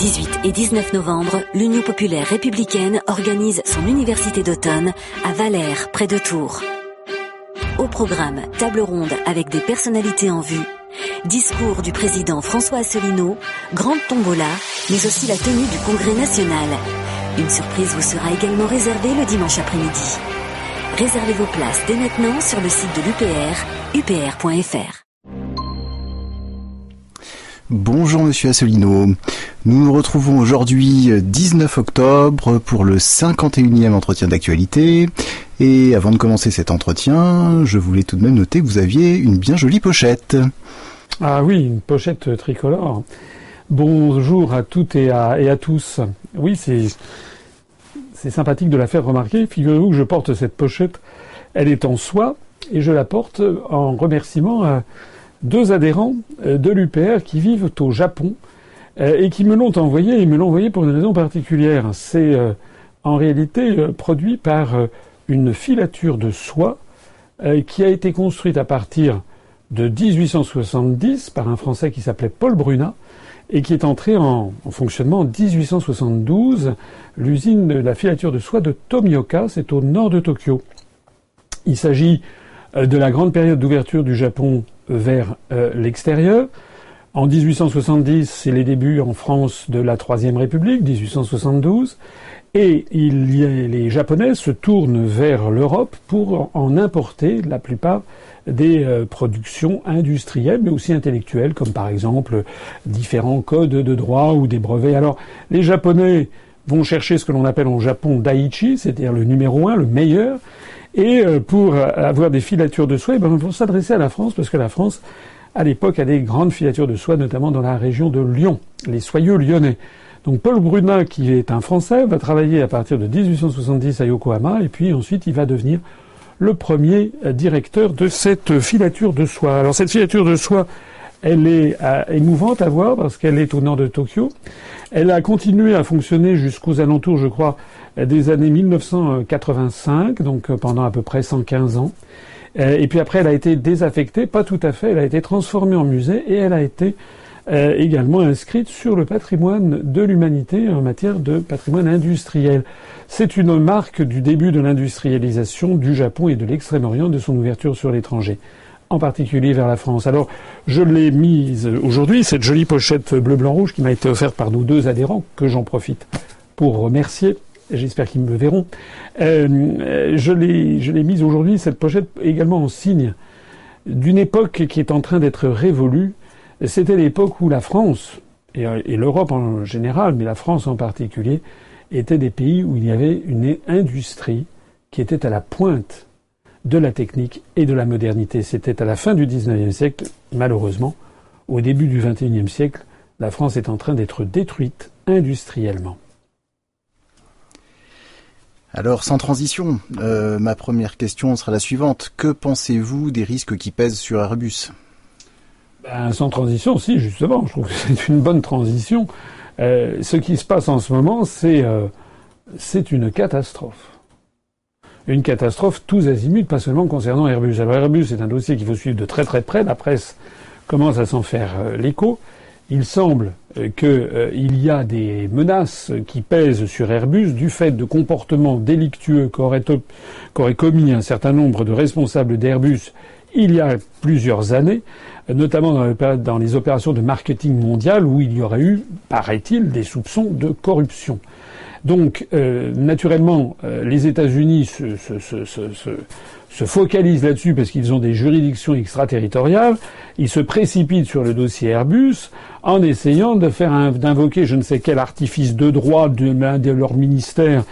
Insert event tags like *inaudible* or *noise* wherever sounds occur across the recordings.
18 et 19 novembre, l'Union populaire républicaine organise son université d'automne à Valère, près de Tours. Au programme, table ronde avec des personnalités en vue, discours du président François Asselineau, grande tombola, mais aussi la tenue du Congrès national. Une surprise vous sera également réservée le dimanche après-midi. Réservez vos places dès maintenant sur le site de l'UPR, upr.fr. Bonjour Monsieur Asselineau. Nous nous retrouvons aujourd'hui 19 octobre pour le 51e entretien d'actualité. Et avant de commencer cet entretien, je voulais tout de même noter que vous aviez une bien jolie pochette. Ah oui, une pochette tricolore. Bonjour à toutes et à, tous. Oui, c'est c'est sympathique de la faire remarquer. Figurez-vous que je porte cette pochette. Elle est en soie et je la porte en remerciement à deux adhérents euh, de l'UPR qui vivent au Japon euh, et qui me l'ont envoyé. Ils me l'ont envoyé pour une raison particulière. C'est euh, en réalité produit par une filature de soie qui a été construite à partir de 1870 par un Français qui s'appelait Paul Brunat et qui est entré en, fonctionnement en 1872. L'usine de la filature de soie de Tomioka, c'est au nord de Tokyo. Il s'agit de la grande période d'ouverture du Japon vers euh, l'extérieur. En 1870, c'est les débuts en France de la Troisième République, 1872, et il y les Japonais se tournent vers l'Europe pour en importer la plupart des euh, productions industrielles, mais aussi intellectuelles, comme par exemple différents codes de droit ou des brevets. Alors, les Japonais vont chercher ce que l'on appelle en Japon Daiichi, c'est-à-dire le numéro un, le meilleur, et euh, pour avoir des filatures de soie, eh ben, vont s'adresser à la France, parce que la France, à l'époque, a des grandes filatures de soie, notamment dans la région de Lyon, les soyeux lyonnais. Donc Paul Brunat, qui est un Français, va travailler à partir de 1870 à Yokohama, et puis ensuite il va devenir le premier euh, directeur de cette filature de soie. Alors cette filature de soie, elle est euh, émouvante à voir parce qu'elle est au nord de Tokyo. Elle a continué à fonctionner jusqu'aux alentours, je crois, des années 1985, donc euh, pendant à peu près 115 ans. Euh, et puis après, elle a été désaffectée, pas tout à fait, elle a été transformée en musée et elle a été également inscrite sur le patrimoine de l'humanité en matière de patrimoine industriel. C'est une marque du début de l'industrialisation du Japon et de l'Extrême-Orient, de son ouverture sur l'étranger, en particulier vers la France. Alors, je l'ai mise aujourd'hui, cette jolie pochette bleu-blanc-rouge qui m'a été offerte par nos deux adhérents, que j'en profite pour remercier J'espère qu'ils me verront. Euh, je l'ai mise aujourd'hui, cette pochette, également en signe d'une époque qui est en train d'être révolue. C'était l'époque où la France, et, et l'Europe en général, mais la France en particulier, étaient des pays où il y avait une industrie qui était à la pointe de la technique et de la modernité. C'était à la fin du XIXe siècle, malheureusement. Au début du XXIe siècle, la France est en train d'être détruite industriellement. Alors, sans transition, euh, ma première question sera la suivante. Que pensez-vous des risques qui pèsent sur Airbus? Ben, Sans transition, si, justement. Je trouve que c'est une bonne transition. Euh, ce qui se passe en ce moment, c'est euh, c'est une catastrophe. Une catastrophe tous azimuts, pas seulement concernant Airbus. Alors Airbus, c'est un dossier qu'il faut suivre de très très près. La presse commence à s'en faire l'écho il semble euh, qu'il euh, y a des menaces qui pèsent sur Airbus du fait de comportements délictueux qu'auraient commis un certain nombre de responsables d'Airbus il y a plusieurs années, notamment dans les opérations de marketing mondial où il y aurait eu, paraît-il, des soupçons de corruption. Donc, euh, naturellement, les États-Unis se, se focalisent là-dessus parce qu'ils ont des juridictions extraterritoriales. Ils se précipitent sur le dossier Airbus en essayant de faire d'invoquer je ne sais quel artifice de droit de l'un de leurs ministères,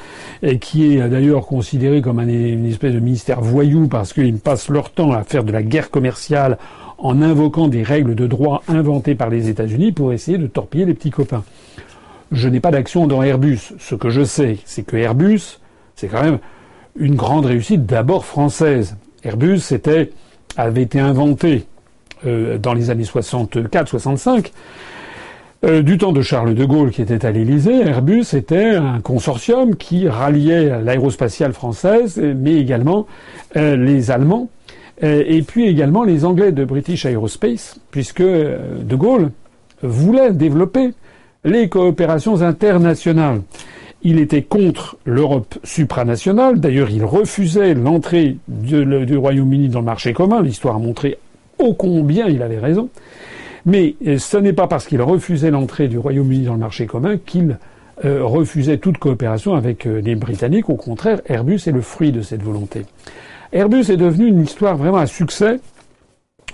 et qui est d'ailleurs considéré comme un, une espèce de ministère voyou parce qu'ils passent leur temps à faire de la guerre commerciale en invoquant des règles de droit inventées par les États-Unis pour essayer de torpiller les petits copains. Je n'ai pas d'action dans Airbus. Ce que je sais, c'est que Airbus, c'est quand même une grande réussite d'abord française. Airbus avait été inventé euh, dans les années 64-65. Euh, du temps de Charles de Gaulle qui était à l'Élysée, Airbus était un consortium qui ralliait l'aérospatiale française, mais également euh, les Allemands, et puis également les Anglais de British Aerospace, puisque de Gaulle voulait développer les coopérations internationales. Il était contre l'Europe supranationale. D'ailleurs, il refusait l'entrée du, Royaume-Uni dans le marché commun. L'histoire a montré ô combien il avait raison. Mais euh, ce n'est pas parce qu'il refusait l'entrée du Royaume-Uni dans le marché commun qu'il euh, refusait toute coopération avec euh, les Britanniques. Au contraire, Airbus est le fruit de cette volonté. Airbus est devenu une histoire vraiment à succès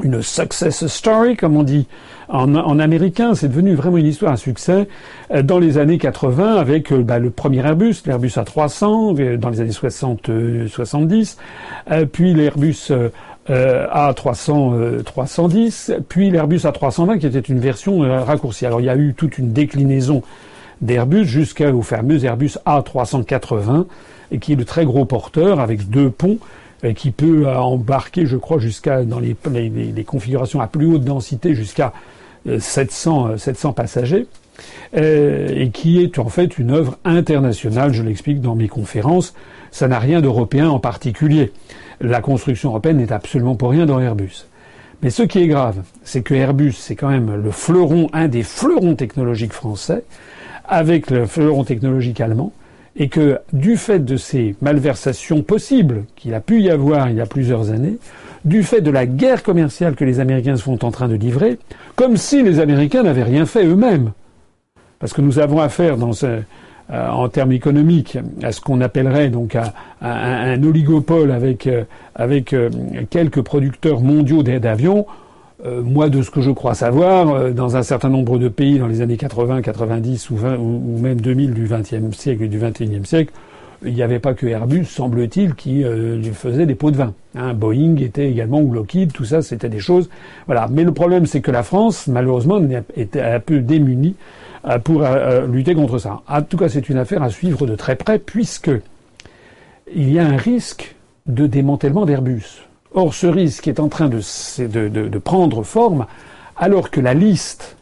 une success story, comme on dit en, américain. C'est devenu vraiment une histoire à succès euh, dans les années 80 avec euh, bah, le premier Airbus, l'Airbus A300 euh, dans les années 60, 70, puis l'Airbus A300, 310, puis l'Airbus A320 qui était une version raccourcie. Alors il y a eu toute une déclinaison d'Airbus jusqu'au fameux Airbus A380 et qui est le très gros porteur avec deux ponts qui peut embarquer, je crois, jusqu'à dans les, configurations à plus haute densité jusqu'à 700, euh, 700 euh, passagers. Euh, et qui est en fait une œuvre internationale, je l'explique dans mes conférences, ça n'a rien d'européen en particulier. La construction européenne n'est absolument pour rien dans Airbus. Mais ce qui est grave, c'est que Airbus, c'est quand même le fleuron, un des fleurons technologiques français, avec le fleuron technologique allemand, et que du fait de ces malversations possibles qu'il a pu y avoir il y a plusieurs années, du fait de la guerre commerciale que les Américains sont en train de livrer, comme si les Américains n'avaient rien fait eux-mêmes. Parce que nous avons affaire euh, en termes économiques à ce qu'on appellerait donc un oligopole avec, euh, euh, quelques producteurs mondiaux d'avions. Moi, de ce que je crois savoir, dans un certain nombre de pays dans les années 80, 90 ou, 20, ou, même 2000 du XXe siècle et du XXIe siècle, il n'y avait pas que Airbus, semble-t-il, qui euh, faisait des pots de vin. Hein, Boeing était également, ou Lockheed, tout ça, c'était des choses. Voilà. Mais le problème, c'est que la France, malheureusement, était un peu démunie euh, pour euh, lutter contre ça. En tout cas, c'est une affaire à suivre de très près, puisque il y a un risque de démantèlement d'Airbus. Or, ce risque est en train de, prendre forme, alors que la liste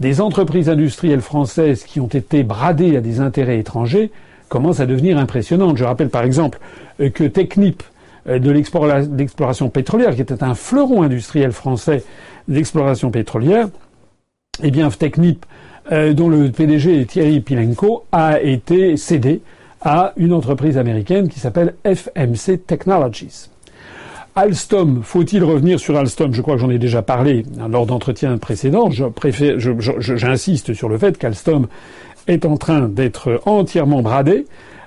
des entreprises industrielles françaises qui ont été bradées à des intérêts étrangers commence à devenir impressionnante. Je rappelle par exemple euh, que Technip euh, de l'exploration pétrolière, qui était un fleuron industriel français d'exploration pétrolière, eh bien Technip, euh, dont le PDG est Thierry Pilenko, a été cédé à une entreprise américaine qui s'appelle FMC Technologies. Alstom, faut-il revenir sur Alstom? Je crois que j'en ai déjà parlé lors d'entretiens précédents. J'insiste sur le fait qu'Alstom est en train d'être entièrement bradé.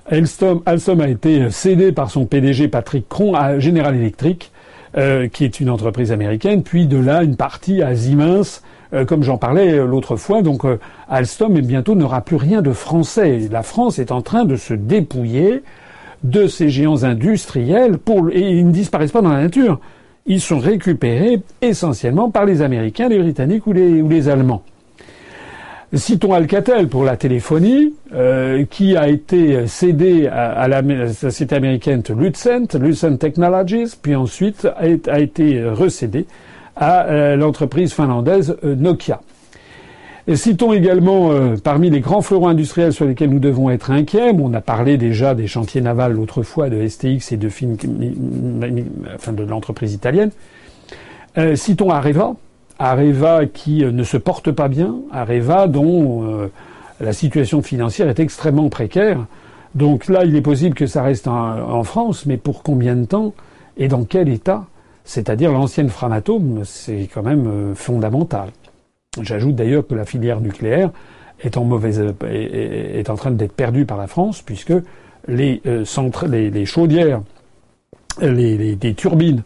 Alstom, a été cédé par son PDG Patrick Cron à General Electric, euh, qui est une entreprise américaine, puis de là une partie à Siemens, euh, comme j'en parlais l'autre fois. Donc euh, Alstom bientôt n'aura plus rien de français. La France est en train de se dépouiller de ces géants industriels et ils ne disparaissent pas dans la nature. Ils sont récupérés essentiellement par les Américains, les Britanniques ou les, Allemands. Citons Alcatel pour la téléphonie, euh, qui a été cédé à, la, société américaine Lucent, Lucent Technologies, puis ensuite a, été recédé à euh, l'entreprise finlandaise euh, Citons également parmi les grands fleurons industriels sur lesquels nous devons être inquiets. on a parlé déjà des chantiers navals l'autre fois de STX et de, enfin, de l'entreprise italienne. citons Areva, Areva qui euh, ne se porte pas bien, Areva dont euh, la situation financière est extrêmement précaire. Donc là, il est possible que ça reste en, France, mais pour combien de temps et dans quel état? C'est-à-dire l'ancienne Framatome, c'est quand même euh, fondamental. J'ajoute d'ailleurs que la filière nucléaire est en mauvaise est, en train d'être perdue par la France puisque les, les, chaudières, les, les turbines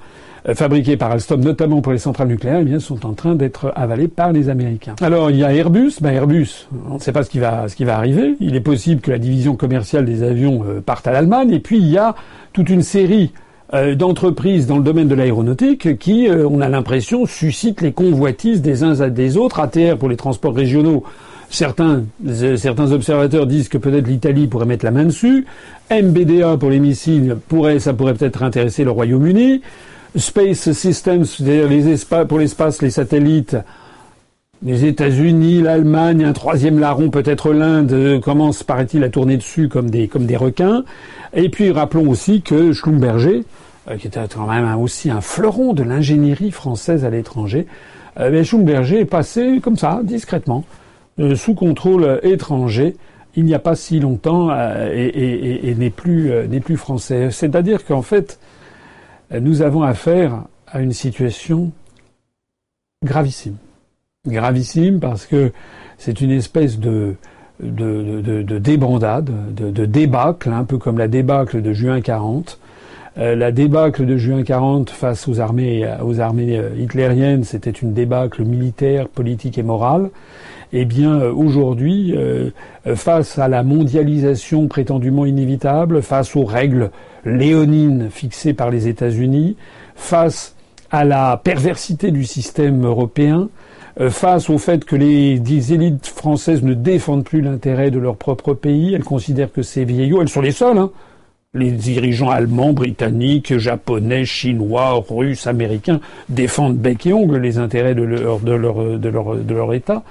euh, fabriqués par Alstom, notamment pour les centrales nucléaires, eh bien, sont en train d'être avalés par les Américains. Alors, il y a Airbus. Ben, Airbus, on ne sait pas ce qui va, ce qui va arriver. Il est possible que la division commerciale des avions euh, parte à l'Allemagne. Et puis, il y a toute une série euh, d'entreprises dans le domaine de l'aéronautique qui, on a l'impression, suscitent les convoitises des uns à des autres. ATR pour les transports régionaux. Certains, certains observateurs disent que peut-être l'Italie pourrait mettre la main dessus. MBDA pour les missiles pourrait, ça pourrait peut-être intéresser le Royaume-Uni. Space Systems, c'est-à-dire les pour l'espace, les satellites, les États-Unis, l'Allemagne, un troisième larron, peut-être l'Inde, euh, commence, paraît-il, à tourner dessus comme des, comme des requins. Et puis rappelons aussi que Schlumberger, euh, qui était quand même aussi un fleuron de l'ingénierie française à l'étranger, euh, Schlumberger est passé comme ça, discrètement, sous contrôle étranger il n'y a pas si longtemps et, n'est plus, n'est plus français. C'est-à-dire qu'en fait, nous avons affaire à une situation gravissime. Gravissime parce que c'est une espèce de, de, de, débandade, de, débâcle, un peu comme la débâcle de juin 40. Euh, la débâcle de juin 40 face aux armées, aux armées euh, hitlériennes, c'était une débâcle militaire, politique et morale. Eh bien, euh, aujourd'hui, face à la mondialisation prétendument inévitable, face aux règles léonines fixées par les États-Unis, face à la perversité du système européen, face au fait que les, élites françaises ne défendent plus l'intérêt de leur propre pays, elles considèrent que c'est vieillot, elles sont les seules, hein. Les dirigeants allemands, britanniques, japonais, chinois, russes, américains défendent bec et ongle les intérêts de leur, de leur, de leur, de leur État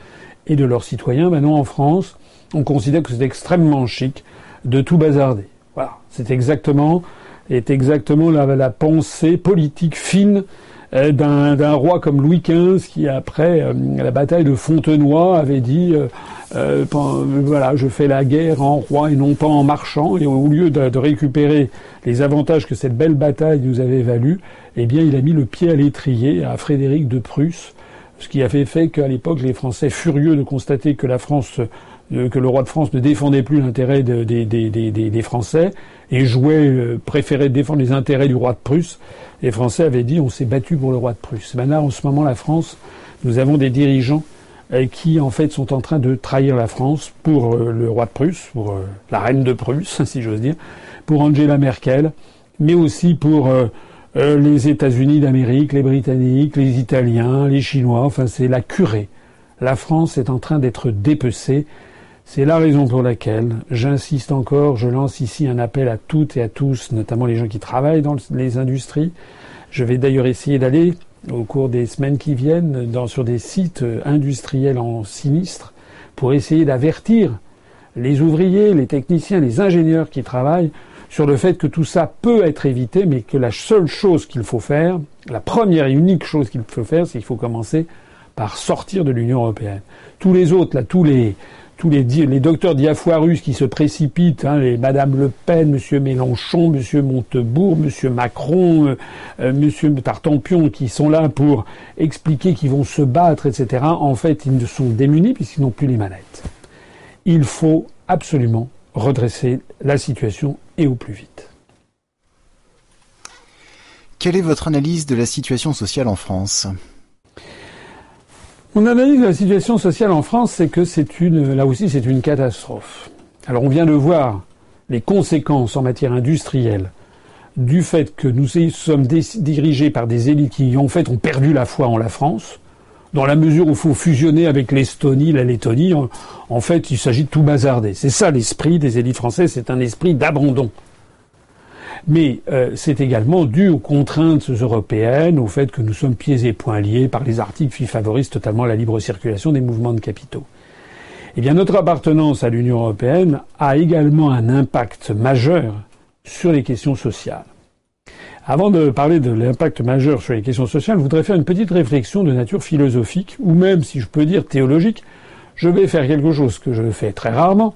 et de leurs citoyens. Maintenant, en France, on considère que c'est extrêmement chic de tout bazarder. Voilà. C'est exactement, est exactement la, la pensée politique fine euh, d'un roi comme Louis XV qui, après euh, la bataille de Fontenoy, avait dit euh, voilà, je fais la guerre en roi et non pas en marchand. Et au lieu de, récupérer les avantages que cette belle bataille nous avait valu, eh bien, il a mis le pied à l'étrier à Frédéric de Prusse, ce qui a fait, fait qu'à l'époque, les Français, furieux de constater que la France que le roi de France ne défendait plus l'intérêt des Français et jouait, préférait défendre les intérêts du roi de Prusse, les Français avaient dit on s'est battu pour le roi de Prusse. Maintenant, en ce moment, la France, nous avons des dirigeants euh, qui, en fait, sont en train de trahir la France pour euh, le roi de Prusse, pour euh, la reine de Prusse, *laughs* si j'ose dire, pour Angela Merkel, mais aussi pour les États-Unis d'Amérique, les Britanniques, les Italiens, les Chinois. Enfin, c'est la curée. La France est en train d'être dépecée. C'est la raison pour laquelle j'insiste encore, je lance ici un appel à toutes et à tous, notamment les gens qui travaillent dans les industries, je vais d'ailleurs essayer d'aller au cours des semaines qui viennent dans, sur des sites industriels en sinistre pour essayer d'avertir les ouvriers, les techniciens, les ingénieurs qui travaillent sur le fait que tout ça peut être évité, mais que la seule chose qu'il faut faire, la première et unique chose qu'il faut faire, c'est qu'il faut commencer par sortir de l'Union européenne. Tous les autres, là, tous les, tous les, docteurs diafoirus qui se précipitent, hein, les Madame Le Pen, Monsieur Mélenchon, Monsieur Montebourg, Monsieur Macron, euh, euh, Monsieur Tartampion, qui sont là pour expliquer qu'ils vont se battre, etc. En fait, ils ne sont démunis puisqu'ils n'ont plus les manettes. Il faut absolument redresser la situation et au plus vite. Quelle est votre analyse de la situation sociale en France? Mon analyse de la situation sociale en France, c'est que c'est une, là aussi, c'est une catastrophe. Alors, on vient de voir les conséquences en matière industrielle du fait que nous sommes dirigés par des élites qui, en fait, ont perdu la foi en la France, dans la mesure où il faut fusionner avec l'Estonie, la Lettonie. En fait, il s'agit de tout bazarder. C'est ça l'esprit des élites françaises, c'est un esprit d'abandon mais euh, c'est également dû aux contraintes européennes, au fait que nous sommes pieds et poings liés par les articles qui favorisent totalement la libre circulation des mouvements de capitaux. Eh bien, notre appartenance à l'Union européenne a également un impact majeur sur les questions sociales. Avant de parler de l'impact majeur sur les questions sociales, je voudrais faire une petite réflexion de nature philosophique, ou même, si je peux dire, théologique. Je vais faire quelque chose que je fais très rarement.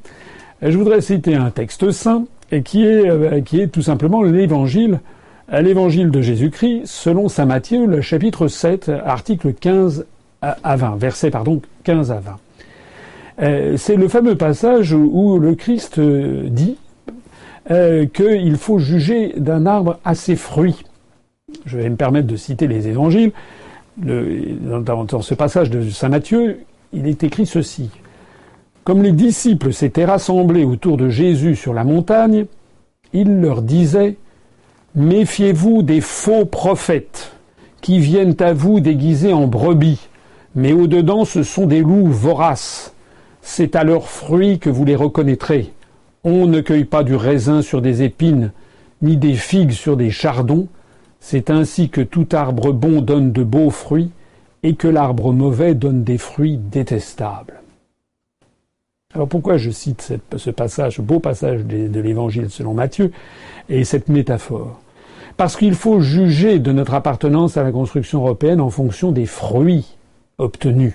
Je voudrais citer un texte saint et qui est, euh, qui est tout simplement l'évangile, l'évangile de Jésus-Christ selon saint Matthieu, le chapitre 7, article 15 à 20, verset pardon 15 à 20. Euh, c'est le fameux passage où le Christ euh, dit qu'il faut juger d'un arbre à ses fruits. Je vais me permettre de citer les évangiles. dans, ce passage de Saint Matthieu, il est écrit ceci. Comme les disciples s'étaient rassemblés autour de Jésus sur la montagne, il leur disait Méfiez-vous des faux prophètes qui viennent à vous déguisés en brebis, mais au-dedans ce sont des loups voraces. C'est à leurs fruits que vous les reconnaîtrez. On ne cueille pas du raisin sur des épines, ni des figues sur des chardons. C'est ainsi que tout arbre bon donne de beaux fruits, et que l'arbre mauvais donne des fruits détestables. Alors pourquoi je cite ce passage, ce beau passage de, l'Évangile selon Matthieu, et cette métaphore? Parce qu'il faut juger de notre appartenance à la construction européenne en fonction des fruits obtenus.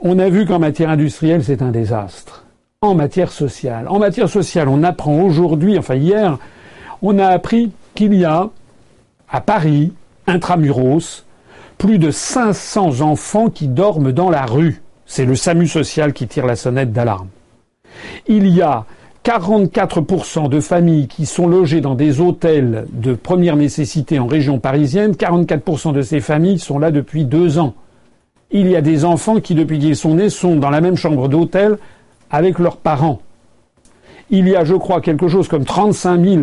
On a vu qu'en matière industrielle, c'est un désastre. En matière sociale. En matière sociale, on apprend aujourd'hui, enfin hier, on a appris qu'il y a, à Paris, intramuros, plus de 500 enfants qui dorment dans la rue. C'est le SAMU social qui tire la sonnette d'alarme. Il y a 44% de familles qui sont logées dans des hôtels de première nécessité en région parisienne. 44% de ces familles sont là depuis deux ans. Il y a des enfants qui, depuis qu'ils sont nés, sont dans la même chambre d'hôtel avec leurs parents. Il y a, je crois, quelque chose comme 35 000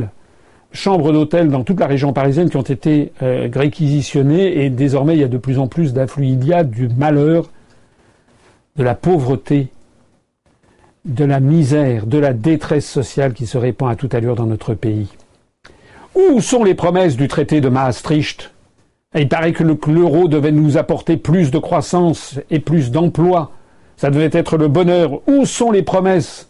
chambres d'hôtel dans toute la région parisienne qui ont été euh, réquisitionnées et désormais il y a de plus en plus d'afflux. Il y a du malheur, de la pauvreté, de la misère, de la détresse sociale qui se répand à toute allure dans notre pays. Où sont les promesses du traité de Maastricht? Il paraît que l'euro devait nous apporter plus de croissance et plus d'emplois. Ça devait être le bonheur. Où sont les promesses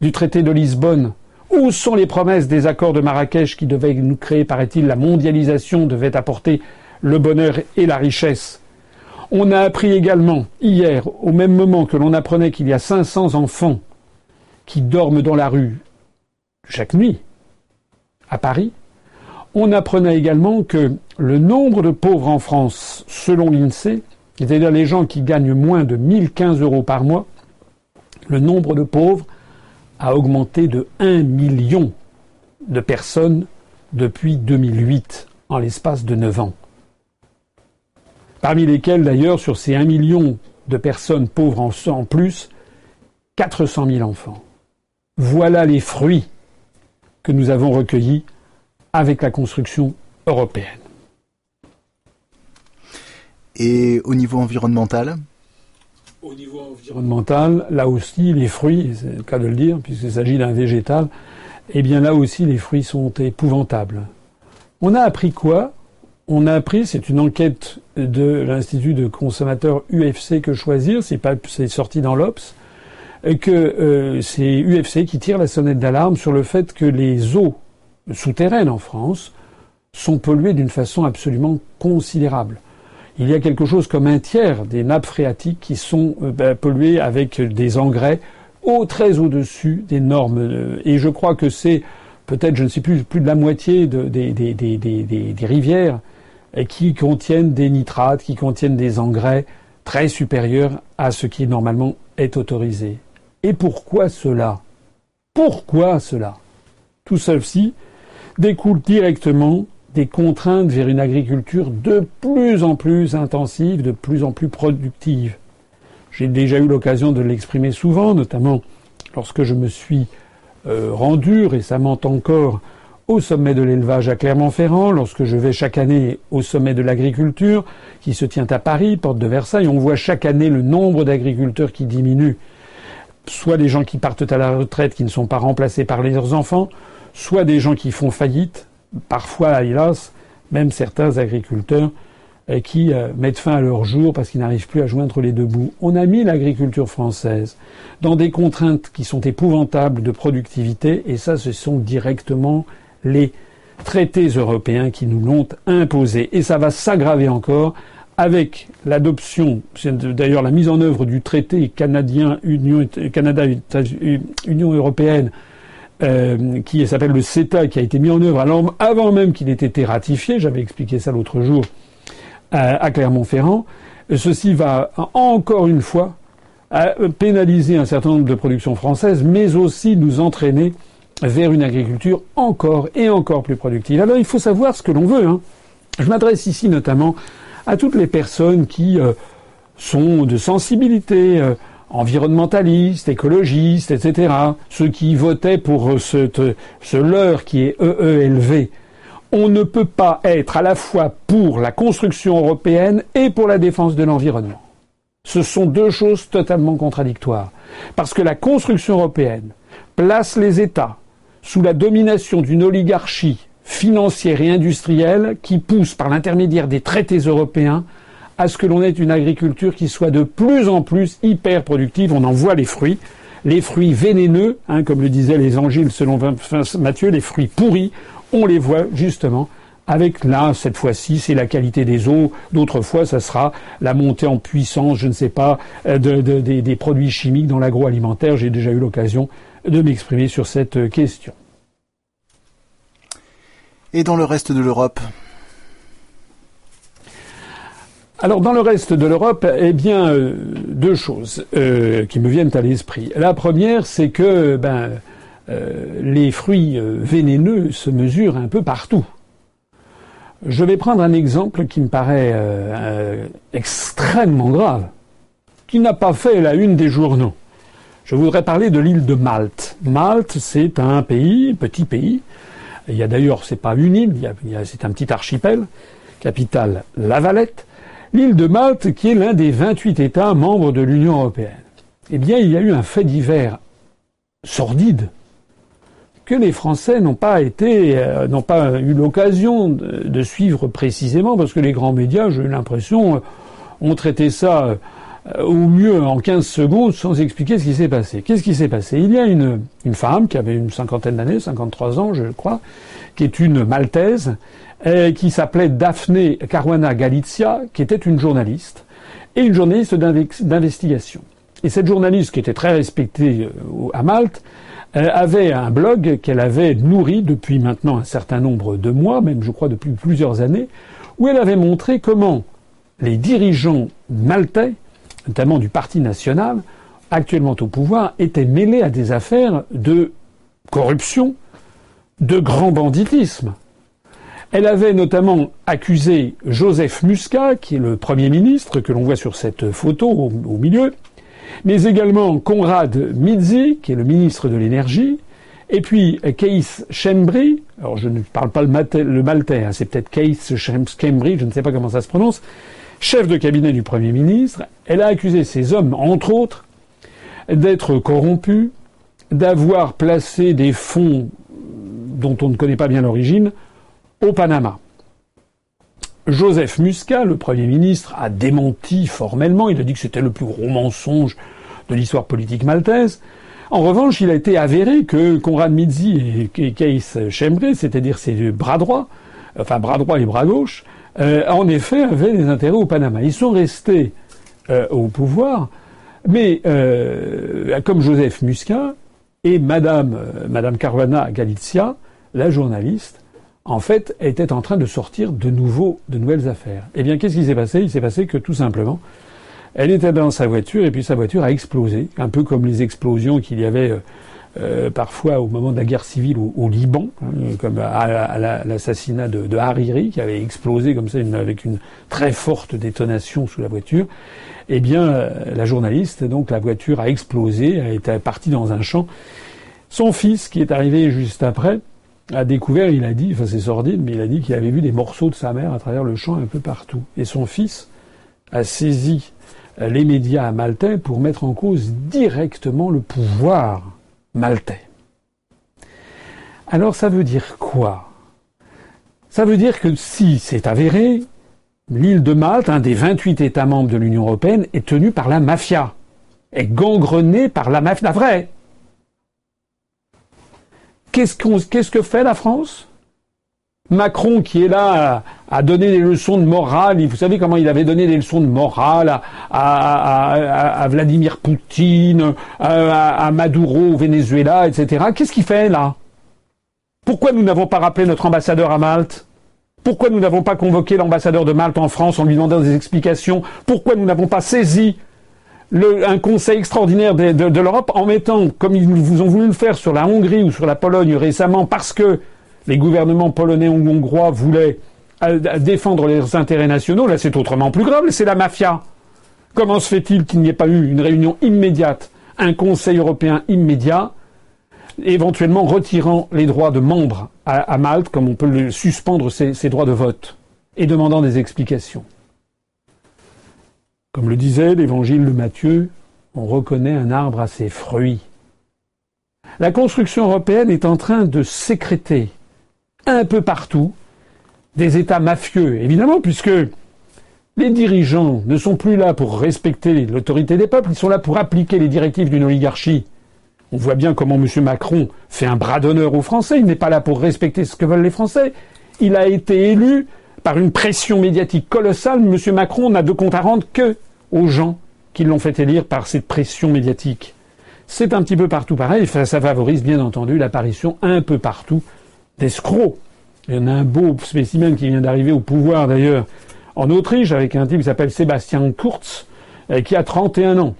du traité de Lisbonne? Où sont les promesses des accords de Marrakech qui devaient nous créer, paraît-il, la mondialisation, devait apporter le bonheur et la richesse? On a appris également, hier, au même moment que l'on apprenait qu'il y a 500 enfants qui dorment dans la rue chaque nuit à Paris, on apprenait également que le nombre de pauvres en France, selon l'INSEE, c'est-à-dire les gens qui gagnent moins de 1015 euros par mois, le nombre de pauvres a augmenté de 1 million de personnes depuis 2008, en l'espace de 9 ans. Parmi lesquels, d'ailleurs, sur ces 1 million de personnes pauvres en plus, 400 000 enfants. Voilà les fruits que nous avons recueillis avec la construction européenne. Et au niveau environnemental? Au niveau environnemental, là aussi, les fruits, c'est le cas de le dire, puisqu'il s'agit d'un végétal, eh bien là aussi, les fruits sont épouvantables. On a appris quoi? On a appris, c'est une enquête de l'Institut de consommateurs UFC que choisir, c'est sorti dans l'Obs, que euh, c'est UFC qui tire la sonnette d'alarme sur le fait que les eaux souterraines en France sont polluées d'une façon absolument considérable. Il y a quelque chose comme un tiers des nappes phréatiques qui sont euh, ben, polluées avec des engrais au très au-dessus des normes. Euh, et je crois que c'est peut-être, je ne sais plus, plus de la moitié de, des, des, des, rivières qui contiennent des nitrates, qui contiennent des engrais très supérieurs à ce qui normalement est autorisé. Et pourquoi cela? Pourquoi cela? Tout ceci découle directement des contraintes vers une agriculture de plus en plus intensive, de plus en plus productive. J'ai déjà eu l'occasion de l'exprimer souvent, notamment lorsque je me suis euh, rendu récemment encore au sommet de l'élevage à Clermont-Ferrand, lorsque je vais chaque année au sommet de l'agriculture qui se tient à Paris, porte de Versailles, on voit chaque année le nombre d'agriculteurs qui diminue soit des gens qui partent à la retraite qui ne sont pas remplacés par leurs enfants, soit des gens qui font faillite, parfois, hélas, même certains agriculteurs euh, qui euh, mettent fin à leur jour parce qu'ils n'arrivent plus à joindre les deux bouts. On a mis l'agriculture française dans des contraintes qui sont épouvantables de productivité, et ça, ce sont directement les traités européens qui nous l'ont imposé. Et ça va s'aggraver encore avec l'adoption, d'ailleurs la mise en œuvre du traité canadien Union, Canada Union européenne euh, qui s'appelle le CETA, qui a été mis en œuvre avant même qu'il ait été ratifié, j'avais expliqué ça l'autre jour à, Clermont-Ferrand, ceci va encore une fois pénaliser un certain nombre de productions françaises, mais aussi nous entraîner vers une agriculture encore et encore plus productive. Alors il faut savoir ce que l'on veut. Hein. Je m'adresse ici notamment à toutes les personnes qui euh, sont de sensibilité euh, environnementaliste, écologiste, etc. Ceux qui votaient pour euh, ce, ce leurre qui est EELV. On ne peut pas être à la fois pour la construction européenne et pour la défense de l'environnement. Ce sont deux choses totalement contradictoires. Parce que la construction européenne place les États sous la domination d'une oligarchie financière et industrielle qui pousse par l'intermédiaire des traités européens à ce que l'on ait une agriculture qui soit de plus en plus hyper productive. On en voit les fruits, les fruits vénéneux, hein, comme le disaient les angiles selon Matthieu, les fruits pourris, on les voit justement avec là, cette fois-ci, c'est la qualité des eaux. D'autres fois, ça sera la montée en puissance, je ne sais pas, euh, des produits chimiques dans l'agroalimentaire. J'ai déjà eu l'occasion de m'exprimer sur cette question. Et dans le reste de l'Europe? Alors dans le reste de l'Europe, eh bien euh, deux choses euh, qui me viennent à l'esprit. La première, c'est que ben euh, les fruits vénéneux se mesurent un peu partout. Je vais prendre un exemple qui me paraît extrêmement grave, qui n'a pas fait la une des journaux. Je voudrais parler de l'île de Malte. Malte, c'est un pays, petit pays. Il y a d'ailleurs, c'est pas une île, c'est un petit archipel. Capitale La Valette l'île de Malte, qui est l'un des 28 États membres de l'Union européenne. Eh bien, il y a eu un fait divers sordide que les Français n'ont pas été, euh, n'ont pas eu l'occasion de, suivre précisément, parce que les grands médias, j'ai eu l'impression, euh, ont traité ça euh, au mieux en 15 secondes sans expliquer ce qui s'est passé. Qu'est-ce qui s'est passé? Il y a une, une femme qui avait une cinquantaine d'années, 53 ans, je crois, qui est une Maltaise, qui s'appelait Daphne Caruana Galizia, qui était une journaliste, et une journaliste d'investigation. Et cette journaliste, qui était très respectée euh, à Malte, euh, avait un blog qu'elle avait nourri depuis maintenant un certain nombre de mois, même je crois depuis plusieurs années, où elle avait montré comment les dirigeants maltais, notamment du Parti national, actuellement au pouvoir, étaient mêlés à des affaires de corruption, de grand banditisme. Elle avait notamment accusé Joseph Muscat, qui est le Premier ministre que l'on voit sur cette photo au, milieu, mais également Konrad Mizzi, qui est le ministre de l'Énergie, et puis Keith Schembri, alors je ne parle pas le, maltais, hein, c'est peut-être Keith Schembri, je ne sais pas comment ça se prononce, chef de cabinet du Premier ministre. Elle a accusé ces hommes, entre autres, d'être corrompus, d'avoir placé des fonds dont on ne connaît pas bien l'origine au Panama. Joseph Muscat, le Premier ministre, a démenti formellement, il a dit que c'était le plus gros mensonge de l'histoire politique maltaise. En revanche, il a été avéré que Conrad Mizzi et Keith Chembré, c'est-à-dire ses bras droits, enfin bras droit et bras gauche, euh, en effet avaient des intérêts au Panama. Ils sont restés euh, au pouvoir, mais euh, comme Joseph Muscat et Madame, Madame Caruana Galizia, la journaliste, en fait, était en train de sortir de de nouvelles affaires. Eh bien, qu'est-ce qui s'est passé? Il s'est passé que tout simplement, elle était dans sa voiture et puis sa voiture a explosé, un peu comme les explosions qu'il y avait euh, parfois au moment de la guerre civile au, Liban, hein, comme à, l'assassinat de, Hariri qui avait explosé comme ça avec une très forte détonation sous la voiture. Eh bien, euh, la journaliste, donc la voiture a explosé, elle était partie dans un champ. Son fils, qui est arrivé juste après, a découvert, il a dit, enfin c'est sordide, mais il a dit qu'il avait vu des morceaux de sa mère à travers le champ un peu partout. Et son fils a saisi euh, les médias maltais pour mettre en cause directement le pouvoir maltais. Alors ça veut dire quoi? Ça veut dire que si c'est avéré, l'île de Malte, un des 28 États membres de l'Union européenne, est tenue par la mafia, est gangrenée par la mafia vraie. Qu'est-ce, que fait la France? Macron qui est là à, donner des leçons de morale, vous savez comment il avait donné des leçons de morale à, Vladimir Poutine, à, Maduro au Venezuela, etc. Qu'est-ce qu'il fait là? Pourquoi nous n'avons pas rappelé notre ambassadeur à Malte? Pourquoi nous n'avons pas convoqué l'ambassadeur de Malte en France en lui demandant des explications? Pourquoi nous n'avons pas saisi un conseil extraordinaire de, l'Europe en mettant, comme ils vous ont voulu le faire sur la Hongrie ou sur la Pologne récemment, parce que les gouvernements polonais ou hongrois voulaient euh, défendre leurs intérêts nationaux, là c'est autrement plus grave, c'est la mafia. Comment se fait-il qu'il n'y ait pas eu une réunion immédiate, un Conseil européen immédiat, éventuellement retirant les droits de membres à, Malte, comme on peut suspendre ses droits de vote, et demandant des explications? Comme le disait l'évangile de Matthieu, on reconnaît un arbre à ses fruits. La construction européenne est en train de sécréter un peu partout des États mafieux, évidemment, puisque les dirigeants ne sont plus là pour respecter l'autorité des peuples, ils sont là pour appliquer les directives d'une oligarchie. On voit bien comment M. Macron fait un bras d'honneur aux Français, il n'est pas là pour respecter ce que veulent les Français, Il a été élu par une pression médiatique colossale. M. Macron n'a de compte à rendre que aux gens qui l'ont fait élire par cette pression médiatique. C'est un petit peu partout pareil. Ça favorise bien entendu l'apparition un peu partout d'escrocs. Il y en a un beau spécimen qui vient d'arriver au pouvoir d'ailleurs en Autriche avec un type qui s'appelle Sébastien Kurz, qui a 31 ans.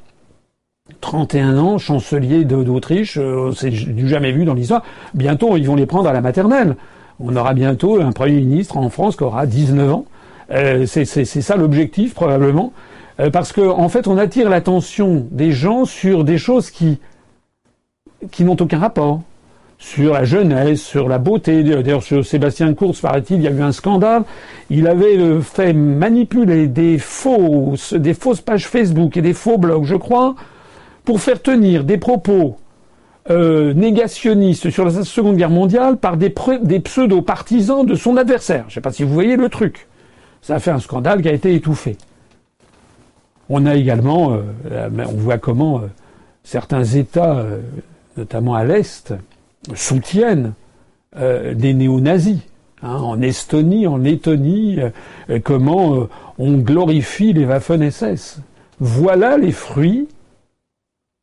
31 ans, chancelier d'Autriche, euh, c'est du jamais vu dans l'histoire. Bientôt, ils vont les prendre à la maternelle. On aura bientôt un Premier ministre en France qui aura 19 ans. Euh, c'est ça l'objectif probablement. Euh, parce qu'en en fait, on attire l'attention des gens sur des choses qui n'ont aucun rapport. Sur la jeunesse, sur la beauté. D'ailleurs, sur Sébastien Course, paraît-il, il y a eu un scandale. Il avait euh, fait manipuler des fausses, des fausses pages Facebook et des faux blogs, je crois, pour faire tenir des propos euh, négationnistes sur la Seconde Guerre mondiale par des, pseudo-partisans de son adversaire. Je ne sais pas si vous voyez le truc. Ça a fait un scandale qui a été étouffé. On a également, euh, on voit comment certains États, notamment à l'Est, soutiennent des néo-nazis. Hein, en Estonie, en Lettonie, comment on glorifie les Waffen-SS. Voilà les fruits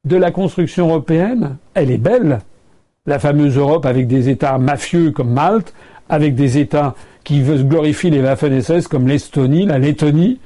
de la construction européenne. Elle est belle, la fameuse Europe avec des États mafieux comme Malte, avec des États qui glorifient les Waffen-SS comme l'Estonie, la Lettonie,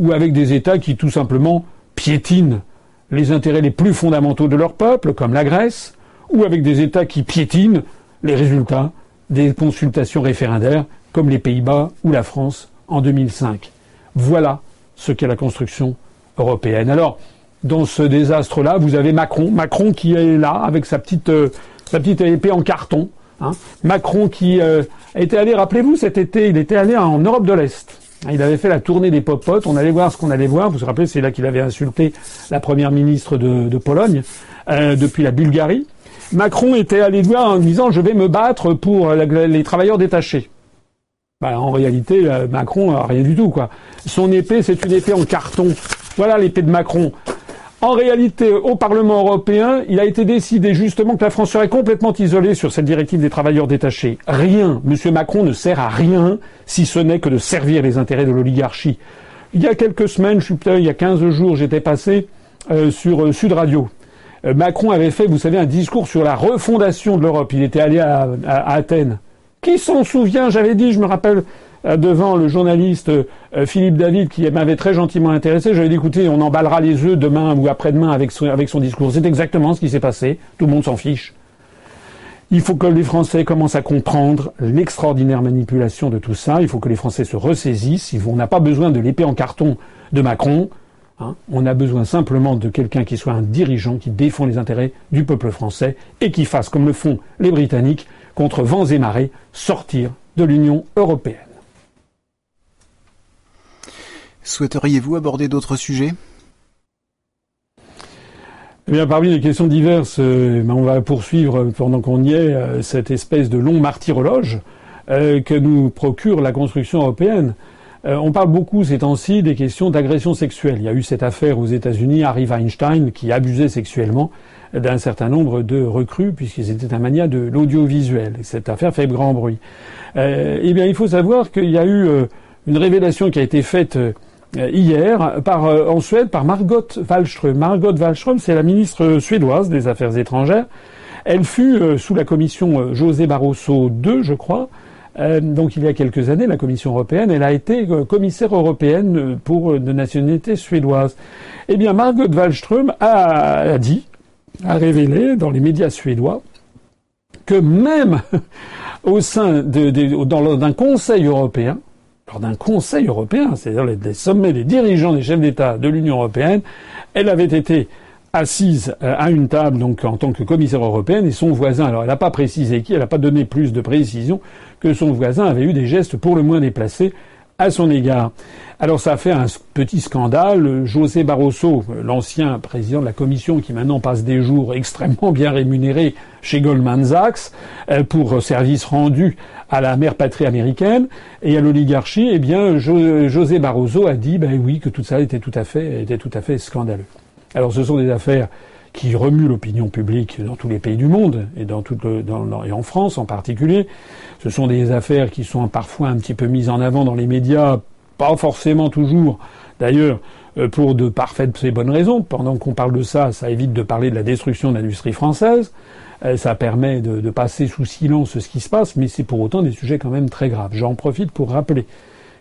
ou avec des États qui tout simplement piétinent les intérêts les plus fondamentaux de leur peuple, comme la Grèce, ou avec des États qui piétinent les résultats des consultations référendaires, comme les Pays-Bas ou la France en 2005. Voilà ce qu'est la construction européenne. Alors, dans ce désastre-là, vous avez Macron, Macron qui est là avec sa petite, euh, sa petite épée en carton. Hein. Macron qui euh, était allé, rappelez-vous, cet été, il était allé en Europe de l'Est. Il avait fait la tournée des popotes. On allait voir ce qu'on allait voir. Vous vous rappelez, c'est là qu'il avait insulté la première ministre de, Pologne euh, depuis la Bulgarie. Macron était allé voir en disant je vais me battre pour les travailleurs détachés. Bah, en réalité, euh, Macron rien du tout quoi. Son épée, c'est une épée en carton. Voilà l'épée de Macron. En réalité, au Parlement européen, il a été décidé justement que la France serait complètement isolée sur cette directive des travailleurs détachés. Rien. M. Macron ne sert à rien si ce n'est que de servir les intérêts de l'oligarchie. Il y a quelques semaines, je suis il y a 15 jours, j'étais passé euh, sur euh, Sud Radio. Euh, Macron avait fait, vous savez, un discours sur la refondation de l'Europe. Il était allé à Athènes. Qui s'en souvient J'avais dit, je me rappelle, euh, devant le journaliste euh, Philippe David qui m'avait très gentiment intéressé. J'avais dit écoutez, on emballera les œufs demain ou après-demain avec son, avec son discours. C'est exactement ce qui s'est passé. Tout le monde s'en fiche. Il faut que les Français commencent à comprendre l'extraordinaire manipulation de tout ça. Il faut que les Français se ressaisissent. On n'a pas besoin de l'épée en carton de Macron. Hein. On a besoin simplement de quelqu'un qui soit un dirigeant qui défend les intérêts du peuple français et qui fasse, comme le font les Britanniques, contre vents et marées, sortir de l'Union européenne. Souhaiteriez-vous aborder d'autres sujets? Eh bien, parmi les questions diverses, euh, ben, on va poursuivre pendant qu'on y est euh, cette espèce de long martyrologe euh, que nous procure la construction européenne. On parle beaucoup ces temps-ci des questions d'agression sexuelle. Il y a eu cette affaire aux États-Unis, Harry Weinstein, qui abusait sexuellement d'un certain nombre de recrues, puisqu'ils étaient un mania de l'audiovisuel. Cette affaire fait grand bruit. eh bien, il faut savoir qu'il y a eu une révélation qui a été faite euh, hier euh, en Suède par Margot Wallström. Margot Wallström, c'est la ministre suédoise des Affaires étrangères. Elle fut euh, sous la commission José Barroso II, je crois, donc il y a quelques années, la Commission européenne, elle a été commissaire européenne pour de nationalité suédoise. Eh bien, Margot Wallström a, dit, a révélé dans les médias suédois, que même *laughs* au sein d'un conseil européen, lors d'un Conseil européen, c'est-à-dire les, sommets des dirigeants des chefs d'État de l'Union européenne, elle avait été assise euh, à une table donc en tant que commissaire européenne et son voisin, alors elle n'a pas précisé qui, elle n'a pas donné plus de précision que son voisin avait eu des gestes pour le moins déplacés à son égard. Alors ça a fait un petit scandale. José Barroso, l'ancien président de la Commission, qui maintenant passe des jours extrêmement bien rémunérés chez Goldman Sachs euh, pour services rendus à la mère patrie américaine et à l'oligarchie, eh bien José Barroso a dit ben oui que tout ça était tout à fait était tout à fait scandaleux. Alors ce sont des affaires qui remue l'opinion publique dans tous les pays du monde et dans tout dans, et en France en particulier. Ce sont des affaires qui sont parfois un petit peu mises en avant dans les médias, pas forcément toujours. D'ailleurs, euh, pour de parfaites et bonnes raisons. Pendant qu'on parle de ça, ça évite de parler de la destruction de l'industrie française. Euh, ça permet de, de, passer sous silence ce qui se passe, mais c'est pour autant des sujets quand même très graves. J'en profite pour rappeler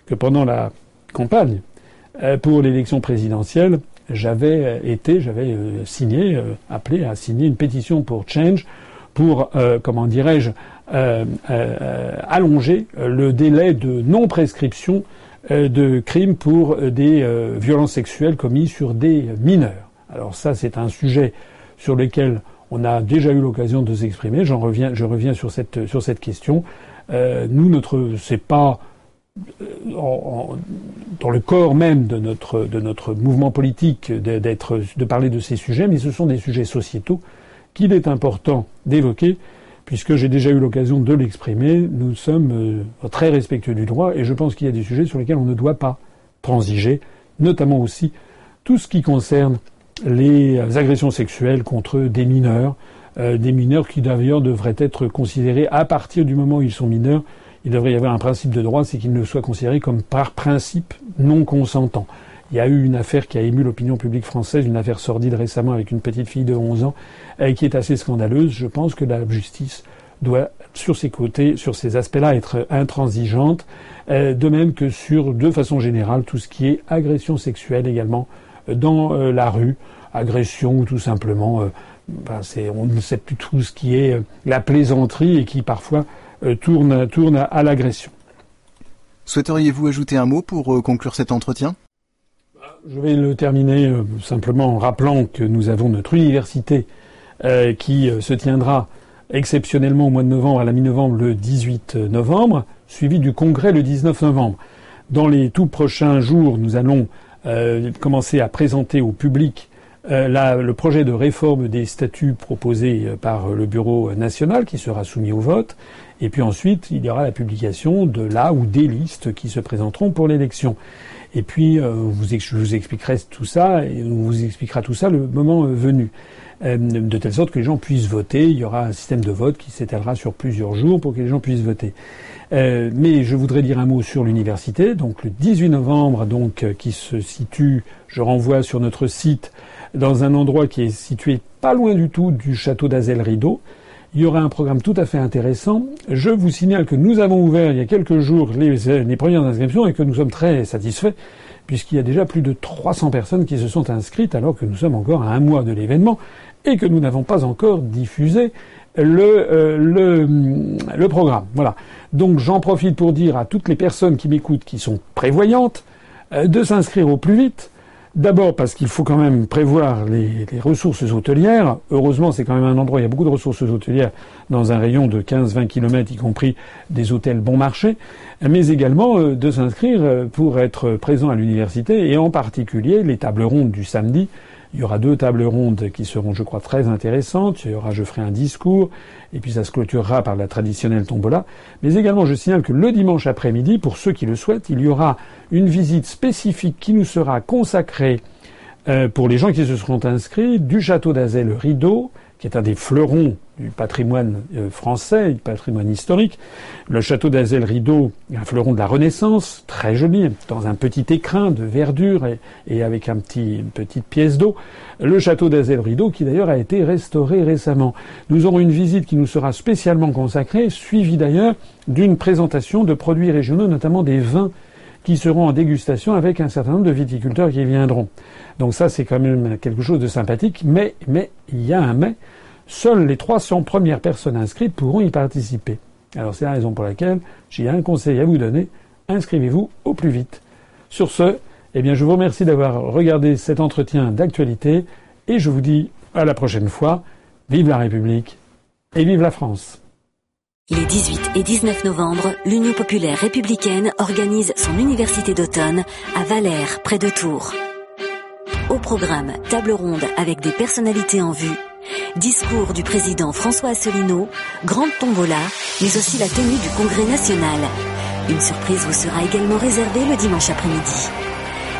que pendant la campagne euh, pour l'élection présidentielle, j'avais été, j'avais signé, appelé à signer une pétition pour Change pour, comment dirais-je, allonger le délai de non-prescription euh, de crimes pour euh, des euh, violences sexuelles commises sur des mineurs. Alors ça, c'est un sujet sur lequel on a déjà eu l'occasion de s'exprimer. J'en reviens, je reviens sur cette sur cette question. nous, notre, c'est pas dans le corps même de notre mouvement politique de parler de ces sujets, mais ce sont des sujets sociétaux qu'il est important d'évoquer puisque j'ai déjà eu l'occasion de l'exprimer, nous sommes euh, très respectueux du droit et je pense qu'il y a des sujets sur lesquels on ne doit pas transiger, notamment aussi tout ce qui concerne les agressions sexuelles contre des mineurs, euh, des mineurs qui d'ailleurs devraient être considérés à partir du moment où ils sont mineurs. Il devrait y avoir un principe de droit, c'est qu'ils ne soient considérés comme par principe non consentants. Il y a eu une affaire qui a ému l'opinion publique française, une affaire sordide récemment avec une petite fille de 11 ans, euh, qui est assez scandaleuse. Je pense que la justice doit, sur ses côtés, sur ces aspects-là, être intransigeante. Euh, de même que sur, de façon générale, tout ce qui est agression sexuelle également euh, dans la rue, agression ou tout simplement, ben on ne sait plus tout ce qui est la plaisanterie et qui parfois tourne, tourne à l'agression. Souhaiteriez-vous ajouter un mot pour conclure cet entretien? Je vais le terminer euh, simplement en rappelant que nous avons notre université euh, qui euh, se tiendra exceptionnellement au mois de novembre, à la mi-novembre, le 18 novembre, suivi du congrès le 19 novembre. Dans les tout prochains jours, nous allons commencer à présenter au public le projet de réforme des statuts proposé par le Bureau national qui sera soumis au vote. Et puis ensuite, il y aura la publication de la ou des listes qui se présenteront pour l'élection. Et puis, euh, je vous expliquerai tout ça, et on vous expliquera tout ça le moment euh, venu. Euh, de telle sorte que les gens puissent voter. Il y aura un système de vote qui s'étalera sur plusieurs jours pour que les gens puissent voter. mais je voudrais dire un mot sur l'université. Donc le 18 novembre, donc qui se situe, je renvoie sur notre site, dans un endroit qui est situé pas loin du tout du château d'Azel Rideau il y aura un programme tout à fait intéressant. Je vous signale que nous avons ouvert il y a quelques jours les, premières inscriptions et que nous sommes très satisfaits puisqu'il y a déjà plus de 300 personnes qui se sont inscrites alors que nous sommes encore à un mois de l'événement et que nous n'avons pas encore diffusé le, euh, le, le programme. Voilà. Donc j'en profite pour dire à toutes les personnes qui m'écoutent qui sont prévoyantes euh, de s'inscrire au plus vite D'abord parce qu'il faut quand même prévoir les, ressources hôtelières. Heureusement, c'est quand même un endroit, il y a beaucoup de ressources hôtelières dans un rayon de 15-20 km, y compris des hôtels bon marché, mais également euh, de s'inscrire euh, pour être présent à l'université et en particulier les tables rondes du samedi il y aura deux tables rondes qui seront, je crois, très intéressantes. Il y aura, je ferai un discours, et puis ça se clôturera par la traditionnelle tombola. Mais également, je signale que le dimanche après-midi, pour ceux qui le souhaitent, il y aura une visite spécifique qui nous sera consacrée euh, pour les gens qui se seront inscrits du château d'Azel Rideau, qui est un des fleurons du patrimoine euh, français, du patrimoine historique. Le château d'Azel Rideau, un fleuron de la Renaissance, très joli, dans un petit écrin de verdure et, avec un petit, une petite pièce d'eau. Le château d'Azel Rideau, qui d'ailleurs a été restauré récemment. Nous aurons une visite qui nous sera spécialement consacrée, suivie d'ailleurs d'une présentation de produits régionaux, notamment des vins qui seront en dégustation avec un certain nombre de viticulteurs qui viendront. Donc ça, c'est quand même quelque chose de sympathique, mais, mais, il y a un mais. Seules les 300 premières personnes inscrites pourront y participer. Alors c'est la raison pour laquelle j'ai un conseil à vous donner. Inscrivez-vous au plus vite. Sur ce, eh je vous remercie d'avoir regardé cet entretien d'actualité et je vous dis à la prochaine fois. Vive la République et vive la France. Les 18 et 19 novembre, l'Union populaire républicaine organise son université d'automne à Valère, près de Tours. Au programme, table ronde avec des personnalités en vue, discours du président François Asselineau, grande tombola, mais aussi la tenue du Congrès national. Une surprise vous sera également réservée le dimanche après-midi.